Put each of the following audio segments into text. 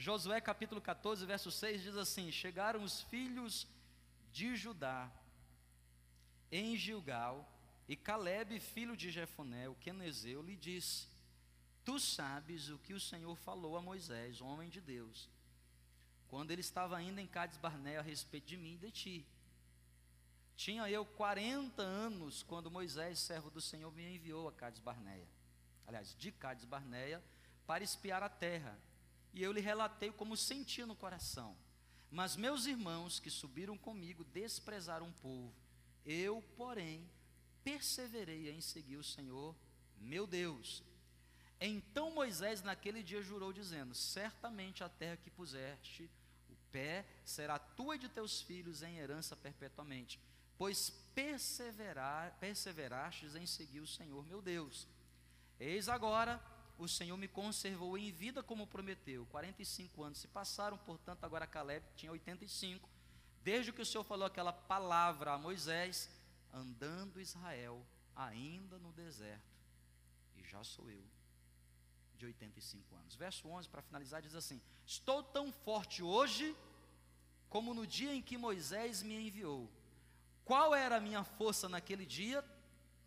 Josué capítulo 14, verso 6 diz assim: Chegaram os filhos de Judá em Gilgal, e Caleb, filho de Jefoné, o quenezeu, lhe disse: Tu sabes o que o Senhor falou a Moisés, homem de Deus, quando ele estava ainda em Cades Barnea a respeito de mim e de ti. Tinha eu 40 anos quando Moisés, servo do Senhor, me enviou a Cades Barneia. Aliás, de Cades Barneia, para espiar a terra. E eu lhe relatei como sentia no coração. Mas meus irmãos que subiram comigo desprezaram o povo. Eu, porém, perseverei em seguir o Senhor, meu Deus. Então Moisés naquele dia jurou, dizendo: Certamente a terra que puseste o pé será tua e de teus filhos em herança perpetuamente, pois perseverar, perseverastes em seguir o Senhor meu Deus. Eis agora, o Senhor me conservou em vida como prometeu. 45 anos se passaram, portanto, agora Caleb tinha 85. Desde que o Senhor falou aquela palavra a Moisés, andando Israel ainda no deserto, e já sou eu de 85 anos. Verso 11, para finalizar, diz assim: Estou tão forte hoje como no dia em que Moisés me enviou. Qual era a minha força naquele dia?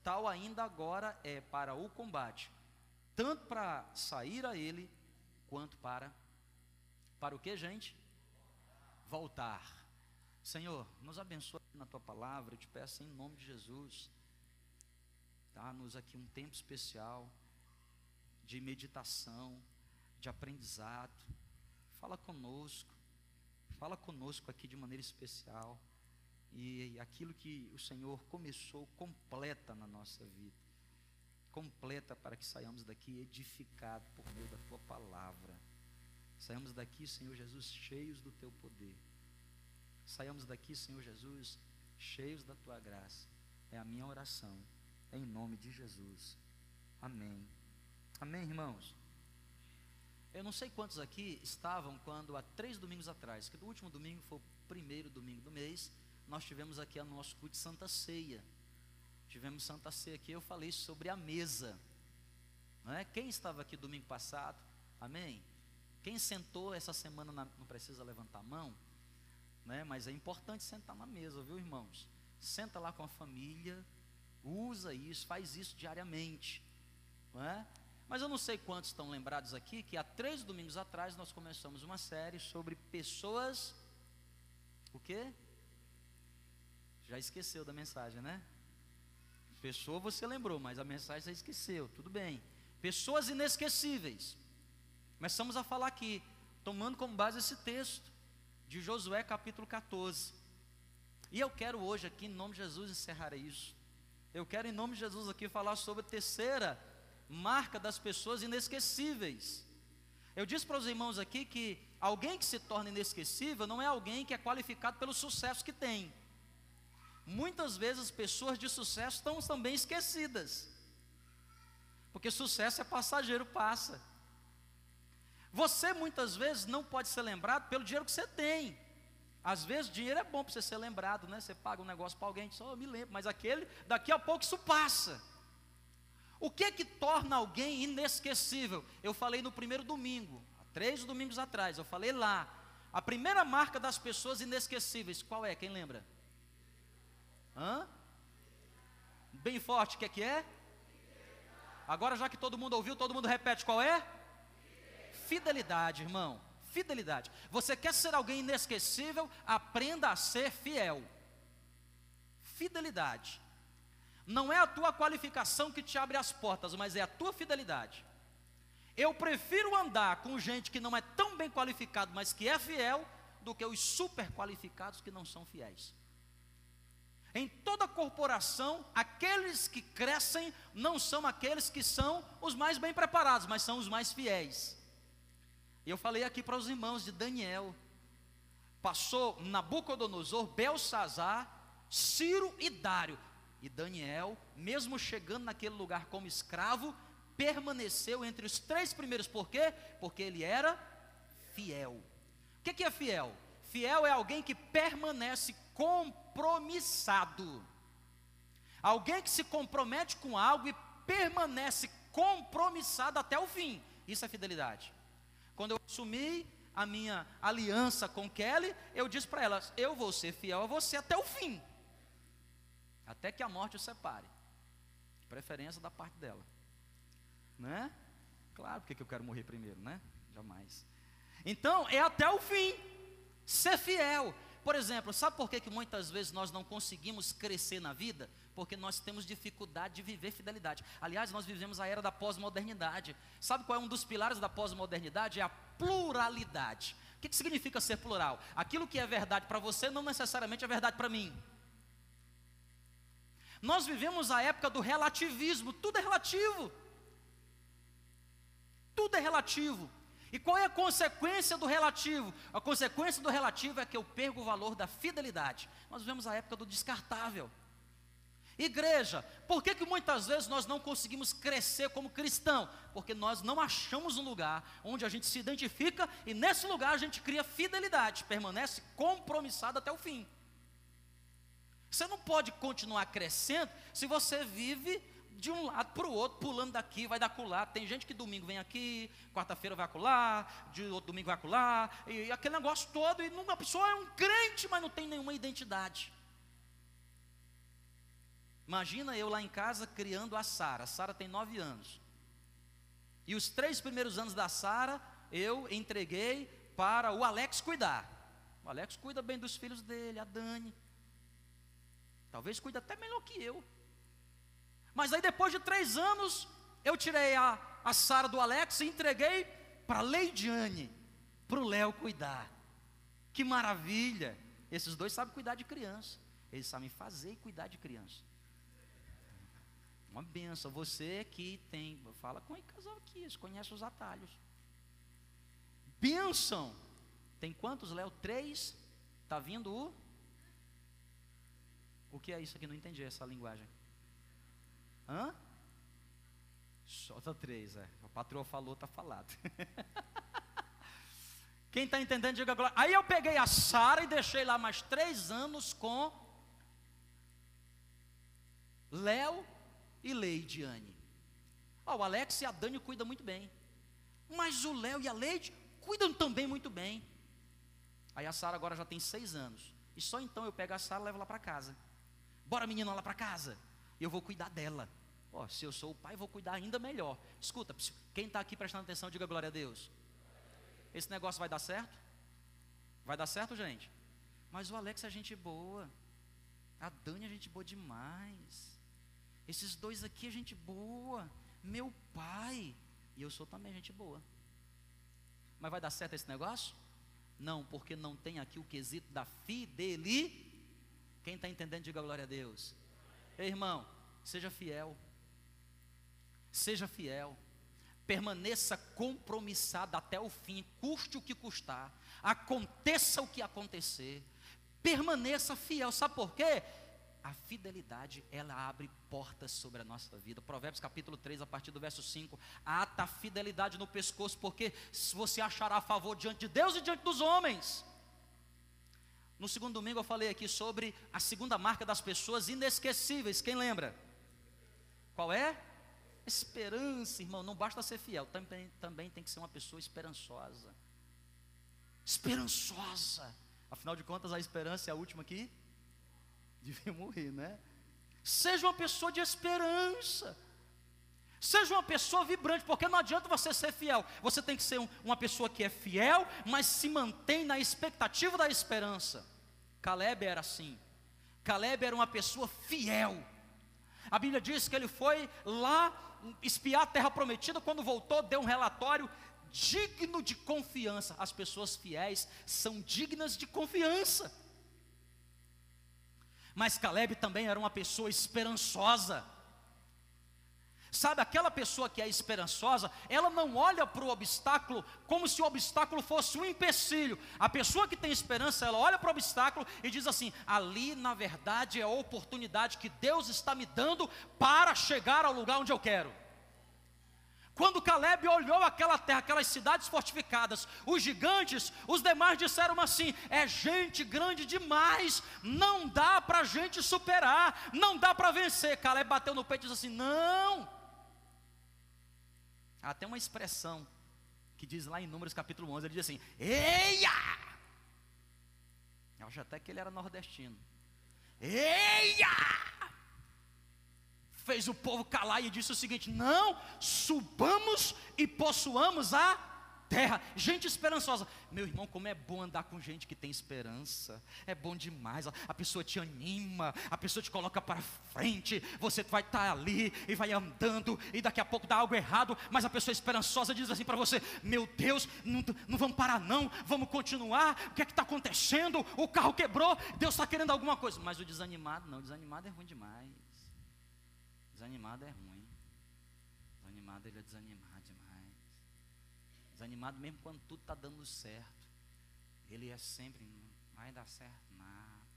Tal ainda agora é para o combate, tanto para sair a ele, quanto para para o que, gente? Voltar. Senhor, nos abençoe na tua palavra, eu te peço em nome de Jesus. Dá-nos aqui um tempo especial de meditação, de aprendizado. Fala conosco, fala conosco aqui de maneira especial. E aquilo que o Senhor começou, completa na nossa vida. Completa para que saiamos daqui edificados por meio da tua palavra. Saiamos daqui, Senhor Jesus, cheios do teu poder. Saiamos daqui, Senhor Jesus, cheios da tua graça. É a minha oração, em nome de Jesus. Amém. Amém, irmãos? Eu não sei quantos aqui estavam quando, há três domingos atrás, que do último domingo foi o primeiro domingo do mês, nós tivemos aqui a nosso culto de Santa Ceia. Tivemos Santa Ceia aqui, eu falei sobre a mesa. Não é? Quem estava aqui domingo passado? Amém? Quem sentou essa semana na, não precisa levantar a mão, né? mas é importante sentar na mesa, viu, irmãos? Senta lá com a família, usa isso, faz isso diariamente. Não é? Mas eu não sei quantos estão lembrados aqui que há três domingos atrás nós começamos uma série sobre pessoas. O quê? Já esqueceu da mensagem, né? Pessoa você lembrou, mas a mensagem você esqueceu. Tudo bem. Pessoas inesquecíveis. Começamos a falar aqui, tomando como base esse texto de Josué capítulo 14. E eu quero hoje aqui, em nome de Jesus, encerrar isso. Eu quero, em nome de Jesus, aqui falar sobre a terceira marca das pessoas inesquecíveis. Eu disse para os irmãos aqui que alguém que se torna inesquecível não é alguém que é qualificado pelo sucesso que tem. Muitas vezes pessoas de sucesso estão também esquecidas. Porque sucesso é passageiro, passa. Você muitas vezes não pode ser lembrado pelo dinheiro que você tem. Às vezes dinheiro é bom para você ser lembrado, né? Você paga um negócio para alguém, só oh, me lembro, mas aquele, daqui a pouco isso passa. O que é que torna alguém inesquecível? Eu falei no primeiro domingo, há três domingos atrás, eu falei lá. A primeira marca das pessoas inesquecíveis, qual é? Quem lembra? Hã? Bem forte, o que é que é? Agora, já que todo mundo ouviu, todo mundo repete qual é? Fidelidade, irmão. Fidelidade. Você quer ser alguém inesquecível? Aprenda a ser fiel. Fidelidade. Não é a tua qualificação que te abre as portas, mas é a tua fidelidade. Eu prefiro andar com gente que não é tão bem qualificado, mas que é fiel, do que os super qualificados que não são fiéis. Em toda corporação, aqueles que crescem não são aqueles que são os mais bem preparados, mas são os mais fiéis. E eu falei aqui para os irmãos de Daniel. Passou Nabucodonosor, Belsazar, Ciro e Dário. E Daniel, mesmo chegando naquele lugar como escravo, permaneceu entre os três primeiros. Por quê? Porque ele era fiel. O que é fiel? Fiel é alguém que permanece compromissado. Alguém que se compromete com algo e permanece compromissado até o fim. Isso é fidelidade. Quando eu assumi a minha aliança com Kelly, eu disse para ela: eu vou ser fiel a você até o fim, até que a morte o separe. Preferência da parte dela, né? Claro, porque eu quero morrer primeiro, né? Jamais. Então, é até o fim, ser fiel. Por exemplo, sabe por que, que muitas vezes nós não conseguimos crescer na vida? Porque nós temos dificuldade de viver fidelidade. Aliás, nós vivemos a era da pós-modernidade. Sabe qual é um dos pilares da pós-modernidade? É a pluralidade. O que, que significa ser plural? Aquilo que é verdade para você não necessariamente é verdade para mim. Nós vivemos a época do relativismo, tudo é relativo. Tudo é relativo. E qual é a consequência do relativo? A consequência do relativo é que eu perco o valor da fidelidade. Nós vivemos a época do descartável. Igreja, por que, que muitas vezes nós não conseguimos crescer como cristão? Porque nós não achamos um lugar onde a gente se identifica e nesse lugar a gente cria fidelidade, permanece compromissado até o fim. Você não pode continuar crescendo se você vive de um lado para o outro, pulando daqui, vai da colar. Tem gente que domingo vem aqui, quarta-feira vai colar, de outro domingo vai colar, e aquele negócio todo, e uma pessoa é um crente, mas não tem nenhuma identidade. Imagina eu lá em casa criando a Sara. A Sara tem nove anos. E os três primeiros anos da Sara, eu entreguei para o Alex cuidar. O Alex cuida bem dos filhos dele, a Dani. Talvez cuida até melhor que eu. Mas aí depois de três anos, eu tirei a, a Sara do Alex e entreguei para a Leidiane, para o Léo cuidar. Que maravilha! Esses dois sabem cuidar de criança. Eles sabem fazer e cuidar de criança. Uma benção. Você que tem, fala com o casal aqui, eles conhecem os atalhos. Benção. Tem quantos, Léo? Três? Está vindo o. O que é isso aqui? Não entendi essa linguagem. Hã? Solta três, é. A patroa falou, tá falado. Quem está entendendo, diga agora. Aí eu peguei a Sara e deixei lá mais três anos com Léo e Leidiane. Oh, o Alex e a Dani cuidam muito bem. Mas o Léo e a Leide cuidam também muito bem. Aí a Sara agora já tem seis anos. E só então eu pego a Sara e levo lá para casa. Bora, menina, lá para casa eu vou cuidar dela. Ó, se eu sou o pai, vou cuidar ainda melhor. Escuta, quem está aqui prestando atenção, diga glória a Deus. Esse negócio vai dar certo? Vai dar certo, gente? Mas o Alex é gente boa. A Dani é gente boa demais. Esses dois aqui é gente boa. Meu pai. E eu sou também gente boa. Mas vai dar certo esse negócio? Não, porque não tem aqui o quesito da fidelidade. Quem está entendendo, diga glória a Deus. Ei, irmão, seja fiel. Seja fiel. Permaneça compromissado até o fim, custe o que custar, aconteça o que acontecer. Permaneça fiel. Sabe por quê? A fidelidade, ela abre portas sobre a nossa vida. Provérbios capítulo 3, a partir do verso 5. Ata a fidelidade no pescoço, porque você achará favor diante de Deus e diante dos homens. No segundo domingo eu falei aqui sobre a segunda marca das pessoas inesquecíveis. Quem lembra? Qual é? Esperança, irmão. Não basta ser fiel, também, também tem que ser uma pessoa esperançosa. Esperançosa. Afinal de contas, a esperança é a última que devia morrer, né? Seja uma pessoa de esperança. Seja uma pessoa vibrante, porque não adianta você ser fiel. Você tem que ser um, uma pessoa que é fiel, mas se mantém na expectativa da esperança. Caleb era assim. Caleb era uma pessoa fiel. A Bíblia diz que ele foi lá espiar a terra prometida, quando voltou, deu um relatório digno de confiança. As pessoas fiéis são dignas de confiança. Mas Caleb também era uma pessoa esperançosa. Sabe, aquela pessoa que é esperançosa, ela não olha para o obstáculo como se o obstáculo fosse um empecilho. A pessoa que tem esperança, ela olha para o obstáculo e diz assim: ali na verdade é a oportunidade que Deus está me dando para chegar ao lugar onde eu quero. Quando Caleb olhou aquela terra, aquelas cidades fortificadas, os gigantes, os demais disseram assim: é gente grande demais, não dá para a gente superar, não dá para vencer. Caleb bateu no peito e disse assim: não, Há até uma expressão que diz lá em Números capítulo 11, ele diz assim: Eia! Eu acho até que ele era nordestino. Eia! Fez o povo calar e disse o seguinte: Não, subamos e possuamos a terra, gente esperançosa. Meu irmão, como é bom andar com gente que tem esperança. É bom demais. A pessoa te anima, a pessoa te coloca para frente. Você vai estar ali e vai andando, e daqui a pouco dá algo errado, mas a pessoa esperançosa diz assim para você: Meu Deus, não, não vamos parar, não, vamos continuar. O que é que está acontecendo? O carro quebrou, Deus está querendo alguma coisa. Mas o desanimado, não, o desanimado é ruim demais. Desanimado é ruim. Desanimado, ele é desanimado desanimado mesmo quando tudo está dando certo. Ele é sempre, não vai dar certo nada.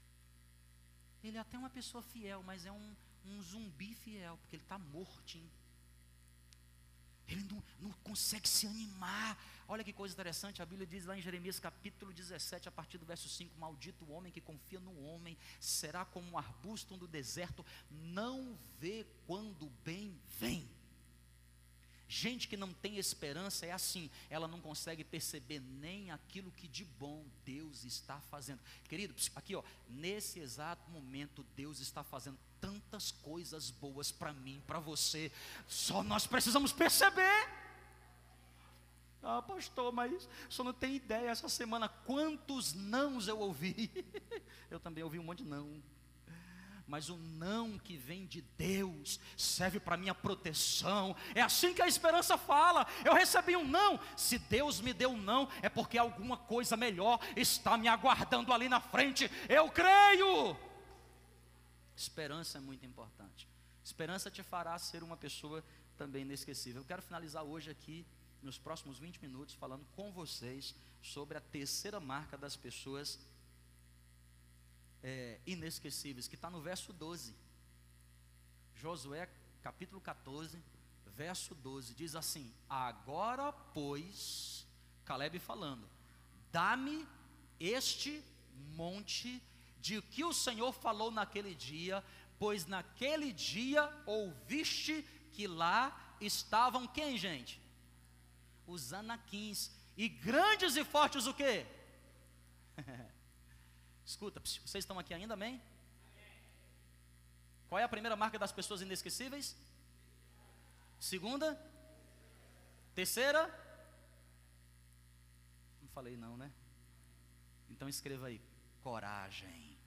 Ele é até uma pessoa fiel, mas é um, um zumbi fiel, porque ele está mortinho. Ele não, não, consegue se animar. Olha que coisa interessante, a Bíblia diz lá em Jeremias capítulo 17, a partir do verso 5: Maldito o homem que confia no homem, será como um arbusto do deserto, não vê quando bem vem. Gente que não tem esperança é assim, ela não consegue perceber nem aquilo que de bom Deus está fazendo. Querido, aqui ó, nesse exato momento Deus está fazendo tantas coisas boas para mim, para você. Só nós precisamos perceber. Ah, pastor, mas só não tem ideia essa semana quantos nãos eu ouvi. eu também ouvi um monte de não mas o não que vem de Deus serve para minha proteção. É assim que a esperança fala. Eu recebi um não. Se Deus me deu um não, é porque alguma coisa melhor está me aguardando ali na frente. Eu creio. Esperança é muito importante. Esperança te fará ser uma pessoa também inesquecível. Eu quero finalizar hoje aqui, nos próximos 20 minutos, falando com vocês sobre a terceira marca das pessoas é, inesquecíveis, que está no verso 12. Josué, capítulo 14, verso 12, diz assim: Agora, pois, Caleb falando, dá-me este monte de que o Senhor falou naquele dia, pois naquele dia ouviste que lá estavam quem, gente? Os anaquins, e grandes e fortes o quê? Escuta, vocês estão aqui ainda, amém? Qual é a primeira marca das pessoas inesquecíveis? Segunda? Terceira? Não falei não, né? Então escreva aí: coragem.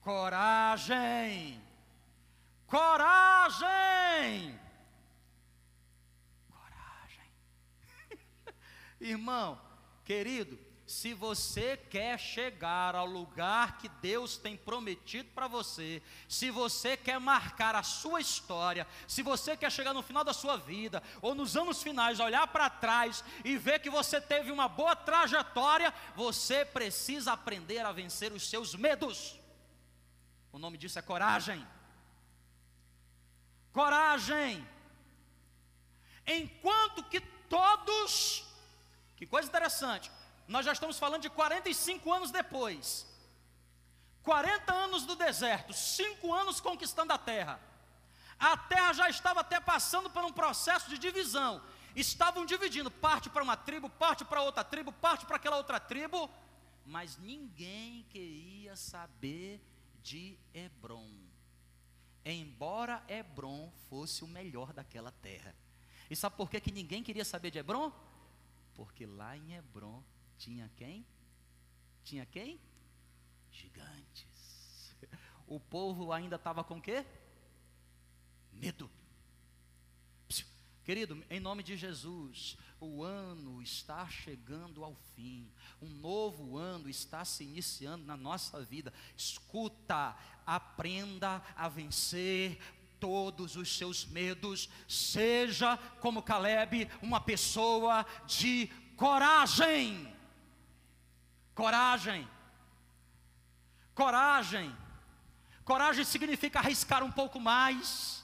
Coragem. Coragem. Coragem. Irmão, querido, se você quer chegar ao lugar que Deus tem prometido para você, se você quer marcar a sua história, se você quer chegar no final da sua vida, ou nos anos finais, olhar para trás e ver que você teve uma boa trajetória, você precisa aprender a vencer os seus medos. O nome disso é coragem. Coragem. Enquanto que todos, que coisa interessante, nós já estamos falando de 45 anos depois. 40 anos do deserto, 5 anos conquistando a terra. A terra já estava até passando por um processo de divisão. Estavam dividindo, parte para uma tribo, parte para outra tribo, parte para aquela outra tribo, mas ninguém queria saber de Hebron. Embora Hebron fosse o melhor daquela terra. E sabe por que, que ninguém queria saber de Hebron? Porque lá em Hebron tinha quem? Tinha quem? Gigantes. O povo ainda estava com quê? Medo. Querido, em nome de Jesus, o ano está chegando ao fim, um novo ano está se iniciando na nossa vida. Escuta, aprenda a vencer todos os seus medos, seja como Caleb, uma pessoa de coragem. Coragem. Coragem. Coragem significa arriscar um pouco mais.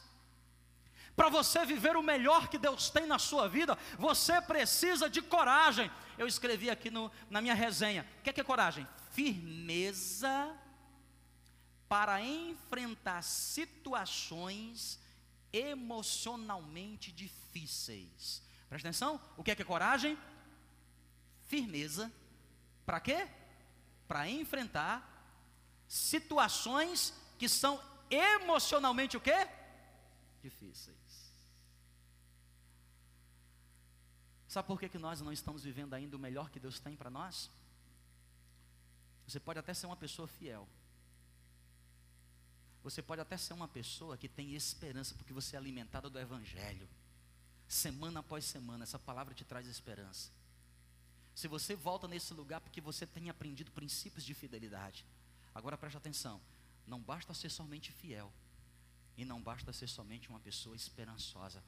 Para você viver o melhor que Deus tem na sua vida, você precisa de coragem. Eu escrevi aqui no, na minha resenha: o que é, que é coragem? Firmeza para enfrentar situações emocionalmente difíceis. Presta atenção, o que é que é coragem? Firmeza. Para quê? Para enfrentar situações que são emocionalmente o quê? Difíceis. Sabe por que, que nós não estamos vivendo ainda o melhor que Deus tem para nós? Você pode até ser uma pessoa fiel. Você pode até ser uma pessoa que tem esperança, porque você é alimentada do Evangelho. Semana após semana, essa palavra te traz esperança. Se você volta nesse lugar porque você tem aprendido princípios de fidelidade. Agora preste atenção: não basta ser somente fiel, e não basta ser somente uma pessoa esperançosa.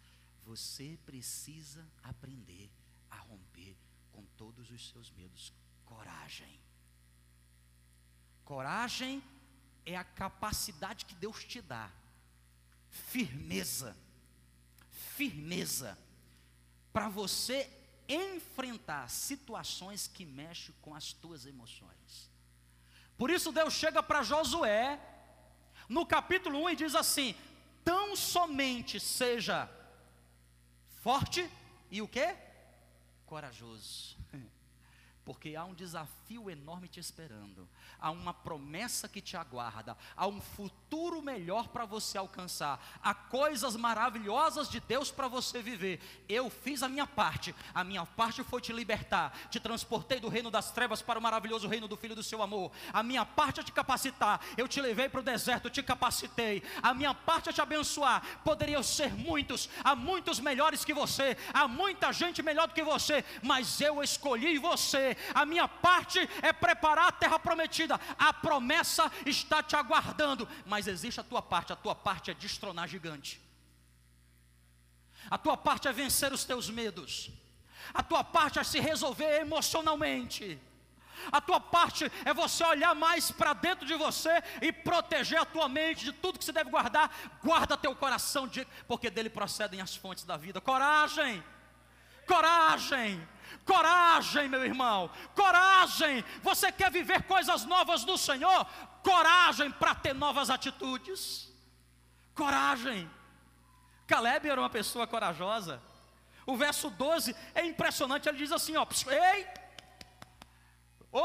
Você precisa aprender a romper com todos os seus medos. Coragem. Coragem é a capacidade que Deus te dá. Firmeza. Firmeza. Para você enfrentar situações que mexem com as tuas emoções. Por isso Deus chega para Josué no capítulo 1 e diz assim: "Tão somente seja forte e o que? Corajoso. Porque há um desafio enorme te esperando, há uma promessa que te aguarda, há um futuro melhor para você alcançar, há coisas maravilhosas de Deus para você viver. Eu fiz a minha parte, a minha parte foi te libertar, te transportei do reino das trevas para o maravilhoso reino do Filho do seu amor. A minha parte é te capacitar, eu te levei para o deserto, te capacitei. A minha parte é te abençoar. Poderiam ser muitos, há muitos melhores que você, há muita gente melhor do que você, mas eu escolhi você. A minha parte é preparar a terra prometida, a promessa está te aguardando, mas existe a tua parte, a tua parte é destronar gigante, a tua parte é vencer os teus medos, a tua parte é se resolver emocionalmente. A tua parte é você olhar mais para dentro de você e proteger a tua mente de tudo que você deve guardar. Guarda teu coração, de, porque dele procedem as fontes da vida. Coragem, coragem. Coragem, meu irmão, coragem. Você quer viver coisas novas do Senhor? Coragem para ter novas atitudes. Coragem. Caleb era uma pessoa corajosa. O verso 12 é impressionante, ele diz assim: ó, ei, ô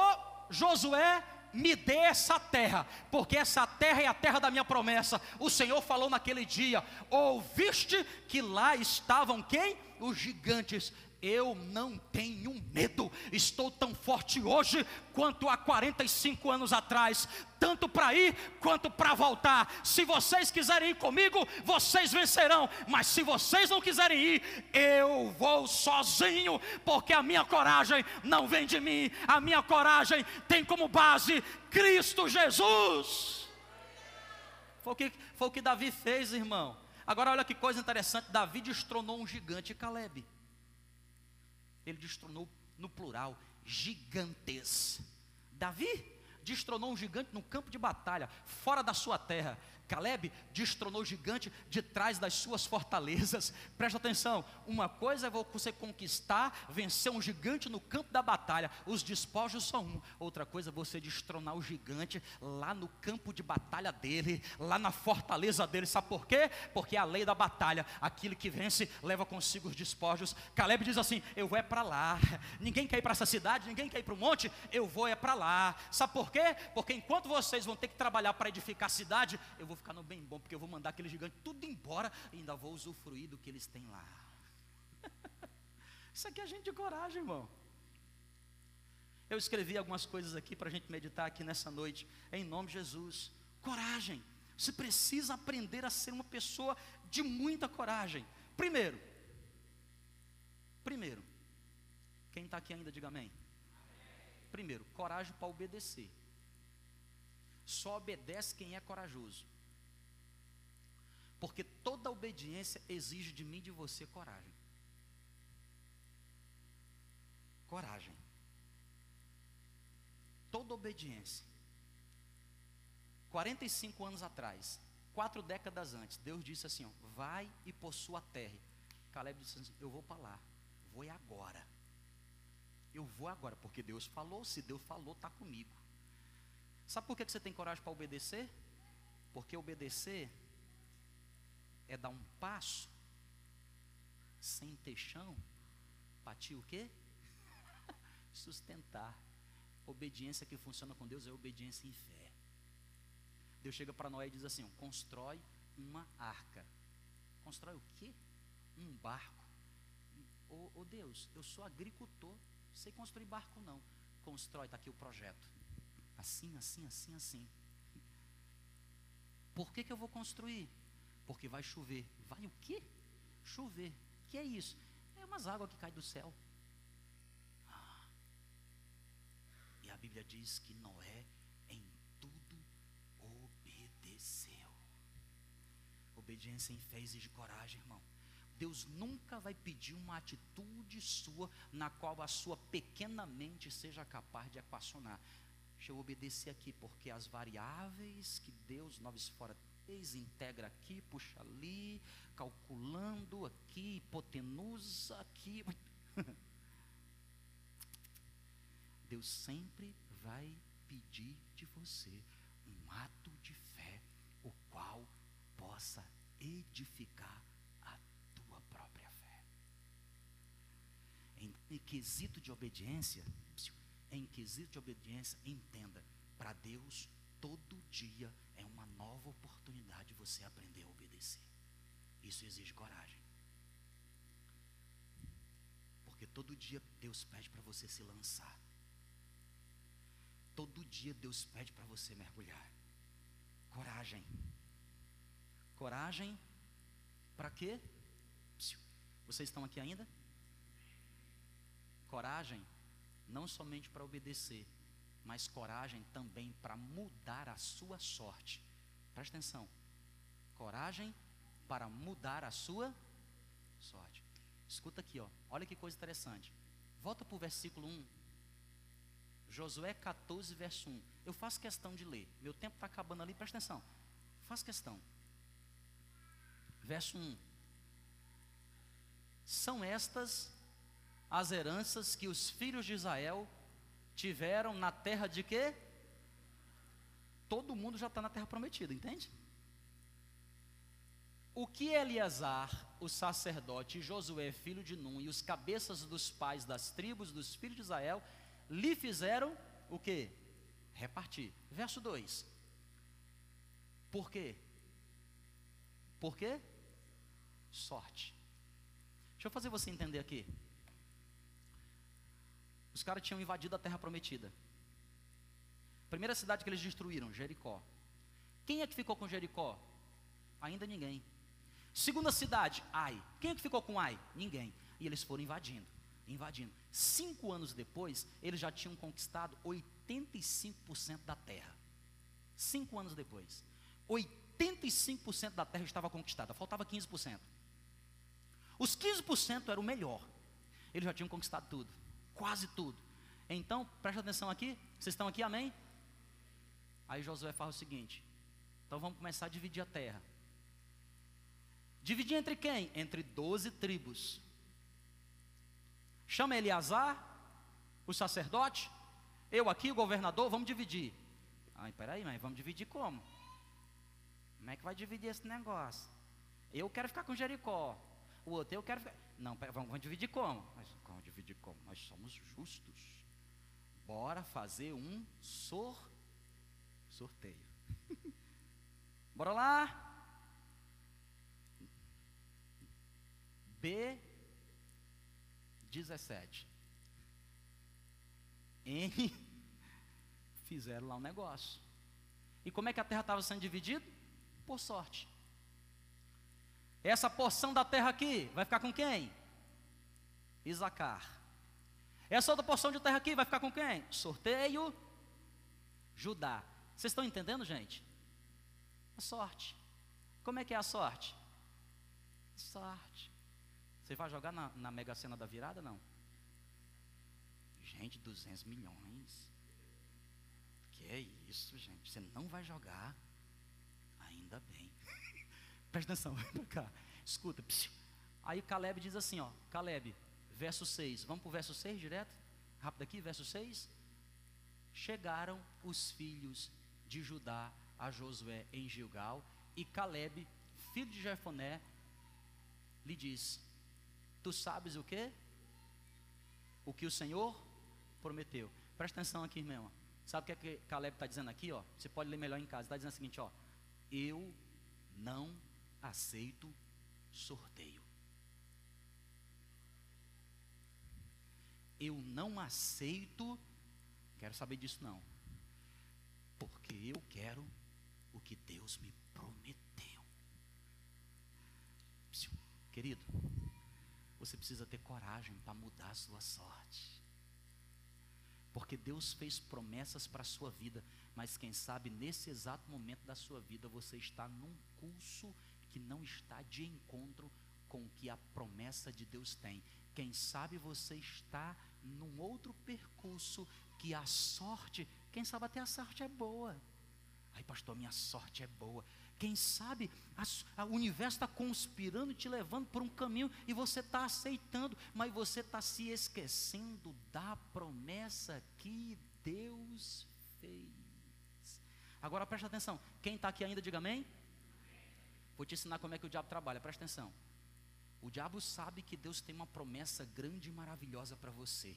Josué, me dê essa terra, porque essa terra é a terra da minha promessa. O Senhor falou naquele dia: ouviste que lá estavam quem? Os gigantes eu não tenho medo, estou tão forte hoje quanto há 45 anos atrás, tanto para ir quanto para voltar. Se vocês quiserem ir comigo, vocês vencerão, mas se vocês não quiserem ir, eu vou sozinho, porque a minha coragem não vem de mim, a minha coragem tem como base Cristo Jesus. Foi o que, foi o que Davi fez, irmão. Agora olha que coisa interessante: Davi destronou um gigante Caleb ele destronou no plural gigantes. Davi destronou um gigante no campo de batalha, fora da sua terra. Caleb destronou o gigante de trás das suas fortalezas. Presta atenção: uma coisa é você conquistar, vencer um gigante no campo da batalha, os despojos são um. Outra coisa é você destronar o gigante lá no campo de batalha dele, lá na fortaleza dele. Sabe por quê? Porque é a lei da batalha, aquilo que vence leva consigo os despojos. Caleb diz assim: Eu vou é para lá. Ninguém quer ir para essa cidade, ninguém quer ir para o monte, eu vou é para lá. Sabe por quê? Porque enquanto vocês vão ter que trabalhar para edificar a cidade, eu vou vou ficar no bem bom, porque eu vou mandar aquele gigante tudo embora e ainda vou usufruir do que eles têm lá. Isso aqui é gente de coragem, irmão. Eu escrevi algumas coisas aqui para a gente meditar aqui nessa noite, em nome de Jesus. Coragem. Você precisa aprender a ser uma pessoa de muita coragem. Primeiro, primeiro, quem está aqui ainda, diga amém. Primeiro, coragem para obedecer. Só obedece quem é corajoso. Porque toda obediência exige de mim e de você coragem. Coragem. Toda obediência. 45 anos atrás, quatro décadas antes, Deus disse assim: ó, vai e possua a terra. Caleb disse assim: eu vou para lá, vou agora. Eu vou agora, porque Deus falou, se Deus falou, está comigo. Sabe por que você tem coragem para obedecer? Porque obedecer é dar um passo sem ter chão Para ti o quê? Sustentar. Obediência que funciona com Deus é obediência em fé. Deus chega para Noé e diz assim: constrói uma arca. Constrói o quê? Um barco. Ô, ô Deus, eu sou agricultor, sei construir barco não. Constrói, está aqui o projeto. Assim, assim, assim, assim. Por que, que eu vou construir? Porque vai chover. Vai o quê? Chover. Que é isso? É umas águas que caem do céu. Ah. E a Bíblia diz que Noé em tudo obedeceu. Obediência em fé exige coragem, irmão. Deus nunca vai pedir uma atitude sua na qual a sua pequena mente seja capaz de equacionar. Deixa eu obedecer aqui, porque as variáveis que Deus, noves fora três, integra aqui, puxa ali, calculando aqui, hipotenusa aqui. Deus sempre vai pedir de você um ato de fé, o qual possa edificar a tua própria fé. Em quesito de obediência, em quesito de obediência, entenda, para Deus, todo dia é uma nova oportunidade de você aprender a obedecer. Isso exige coragem. Porque todo dia Deus pede para você se lançar. Todo dia Deus pede para você mergulhar. Coragem. Coragem para quê? Vocês estão aqui ainda? Coragem não somente para obedecer, mas coragem também para mudar a sua sorte. Presta atenção. Coragem para mudar a sua sorte. Escuta aqui, ó. Olha que coisa interessante. Volta para o versículo 1. Josué 14, verso 1. Eu faço questão de ler. Meu tempo está acabando ali, presta atenção. Faço questão. Verso 1. São estas as heranças que os filhos de Israel tiveram na terra de quê? Todo mundo já está na terra prometida, entende? O que Eleazar, o sacerdote, e Josué, filho de Num, e os cabeças dos pais das tribos dos filhos de Israel, lhe fizeram o que? Repartir. Verso 2. Por quê? Por quê? Sorte. Deixa eu fazer você entender aqui. Os caras tinham invadido a terra prometida. Primeira cidade que eles destruíram, Jericó. Quem é que ficou com Jericó? Ainda ninguém. Segunda cidade, Ai. Quem é que ficou com Ai? Ninguém. E eles foram invadindo, invadindo. Cinco anos depois, eles já tinham conquistado 85% da terra. Cinco anos depois. 85% da terra estava conquistada, faltava 15%. Os 15% era o melhor. Eles já tinham conquistado tudo quase tudo. Então, presta atenção aqui. Vocês estão aqui, amém? Aí Josué fala o seguinte: então vamos começar a dividir a terra. Dividir entre quem? Entre doze tribos. Chama Eleazar, o sacerdote, eu aqui, o governador, vamos dividir. Ai, peraí, mas vamos dividir como? Como é que vai dividir esse negócio? Eu quero ficar com Jericó. O outro, eu quero ficar. Não, vamos, dividir como? Mas dividir como? Nós somos justos. Bora fazer um sor, sorteio. Bora lá. B 17. N fizeram lá um negócio. E como é que a terra estava sendo dividida? Por sorte. Essa porção da terra aqui vai ficar com quem? Isacar. Essa outra porção de terra aqui vai ficar com quem? Sorteio, Judá. Vocês estão entendendo, gente? A sorte. Como é que é a sorte? Sorte. Você vai jogar na, na Mega Sena da virada? Não. Gente, 200 milhões. Que é isso, gente? Você não vai jogar? Ainda bem. Presta atenção, vem cá. Escuta. Aí Caleb diz assim, ó. Caleb, verso 6. Vamos para o verso 6 direto? Rápido aqui, verso 6. Chegaram os filhos de Judá a Josué em Gilgal, e Caleb, filho de Jefoné, lhe disse: Tu sabes o que? o que o Senhor prometeu. Presta atenção aqui, irmão. Sabe o que, é que Caleb está dizendo aqui? Ó? Você pode ler melhor em casa. Está dizendo o seguinte: ó, Eu não aceito sorteio. Eu não aceito, quero saber disso não. Porque eu quero o que Deus me prometeu. Querido, você precisa ter coragem para mudar a sua sorte. Porque Deus fez promessas para a sua vida, mas quem sabe nesse exato momento da sua vida você está num curso que não está de encontro com o que a promessa de Deus tem. Quem sabe você está num outro percurso que a sorte, quem sabe até a sorte é boa. Ai, pastor, minha sorte é boa. Quem sabe o universo está conspirando, te levando por um caminho e você está aceitando, mas você está se esquecendo da promessa que Deus fez. Agora presta atenção: quem está aqui ainda, diga amém. Vou te ensinar como é que o diabo trabalha, presta atenção. O diabo sabe que Deus tem uma promessa grande e maravilhosa para você.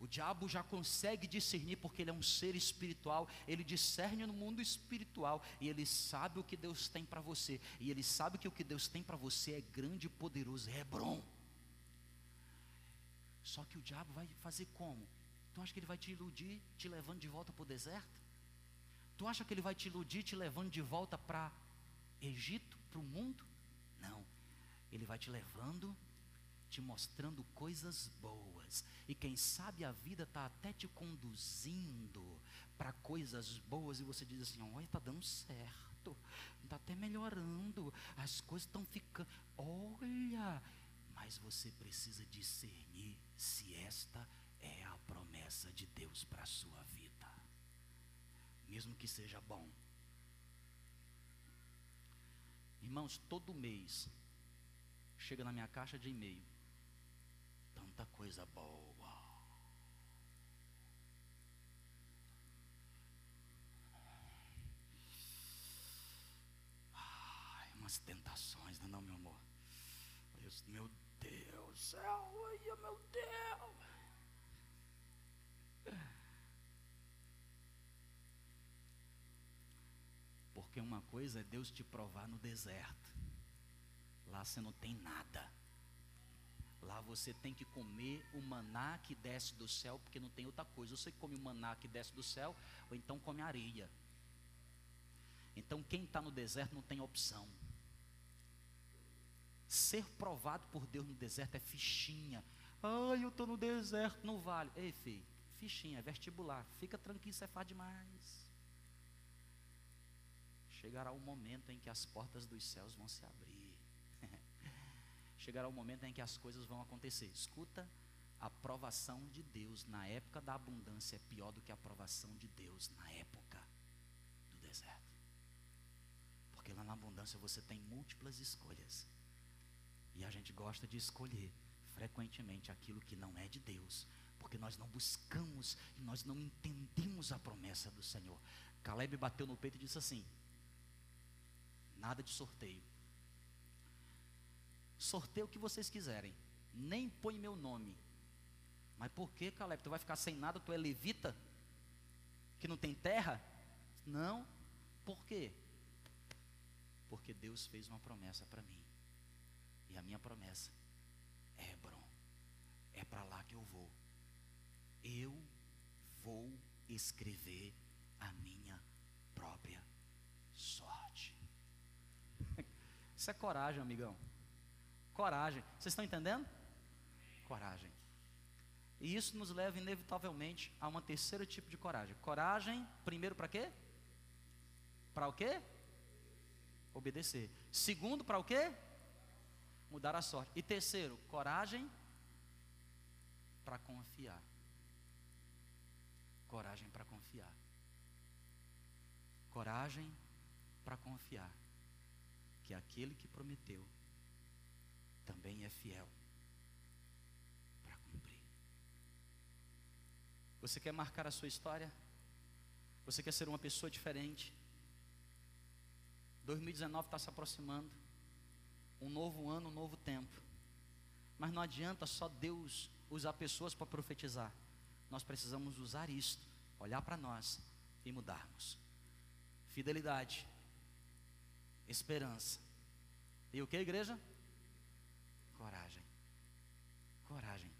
O diabo já consegue discernir, porque ele é um ser espiritual, ele discerne no mundo espiritual e ele sabe o que Deus tem para você. E ele sabe que o que Deus tem para você é grande e poderoso, é Hebron. Só que o diabo vai fazer como? Tu acha que ele vai te iludir, te levando de volta para o deserto? Tu acha que ele vai te iludir, te levando de volta para Egito, para o mundo? Ele vai te levando te mostrando coisas boas. E quem sabe a vida está até te conduzindo para coisas boas e você diz assim: olha, está dando certo, está até melhorando, as coisas estão ficando. Olha, mas você precisa discernir se esta é a promessa de Deus para a sua vida, mesmo que seja bom. Irmãos, todo mês chega na minha caixa de e-mail tanta coisa boa. Ai, umas tentações, não, é não meu amor. Meu Deus, céu, ai, meu Deus. Porque uma coisa é Deus te provar no deserto. Lá você não tem nada. Lá você tem que comer o maná que desce do céu, porque não tem outra coisa. Você come o maná que desce do céu, ou então come areia. Então quem está no deserto não tem opção. Ser provado por Deus no deserto é fichinha. Ai, eu estou no deserto, no vale. Ei, filho, fichinha, é vestibular. Fica tranquilo, você faz demais. Chegará o momento em que as portas dos céus vão se abrir chegará o momento em que as coisas vão acontecer. Escuta, a aprovação de Deus na época da abundância é pior do que a aprovação de Deus na época do deserto. Porque lá na abundância você tem múltiplas escolhas. E a gente gosta de escolher frequentemente aquilo que não é de Deus, porque nós não buscamos e nós não entendemos a promessa do Senhor. Caleb bateu no peito e disse assim: Nada de sorteio sorteio o que vocês quiserem. Nem põe meu nome. Mas por que, Caleb? Tu vai ficar sem nada? Tu é levita? Que não tem terra? Não. Por quê? Porque Deus fez uma promessa para mim. E a minha promessa é Hebron. É para lá que eu vou. Eu vou escrever a minha própria sorte. Isso é coragem, amigão. Coragem. Vocês estão entendendo? Coragem. E isso nos leva inevitavelmente a um terceiro tipo de coragem. Coragem, primeiro para quê? Para o quê? Obedecer. Segundo, para o quê? Mudar a sorte. E terceiro, coragem para confiar. Coragem para confiar. Coragem para confiar que aquele que prometeu também é fiel para cumprir. Você quer marcar a sua história? Você quer ser uma pessoa diferente? 2019 está se aproximando. Um novo ano, um novo tempo. Mas não adianta só Deus usar pessoas para profetizar. Nós precisamos usar isto, olhar para nós e mudarmos. Fidelidade, esperança. E o que, igreja? Coragem. Coragem.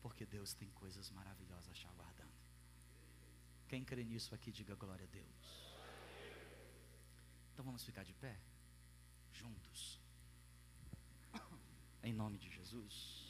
Porque Deus tem coisas maravilhosas te aguardando. Quem crê nisso aqui, diga glória a Deus. Então vamos ficar de pé, juntos. Em nome de Jesus.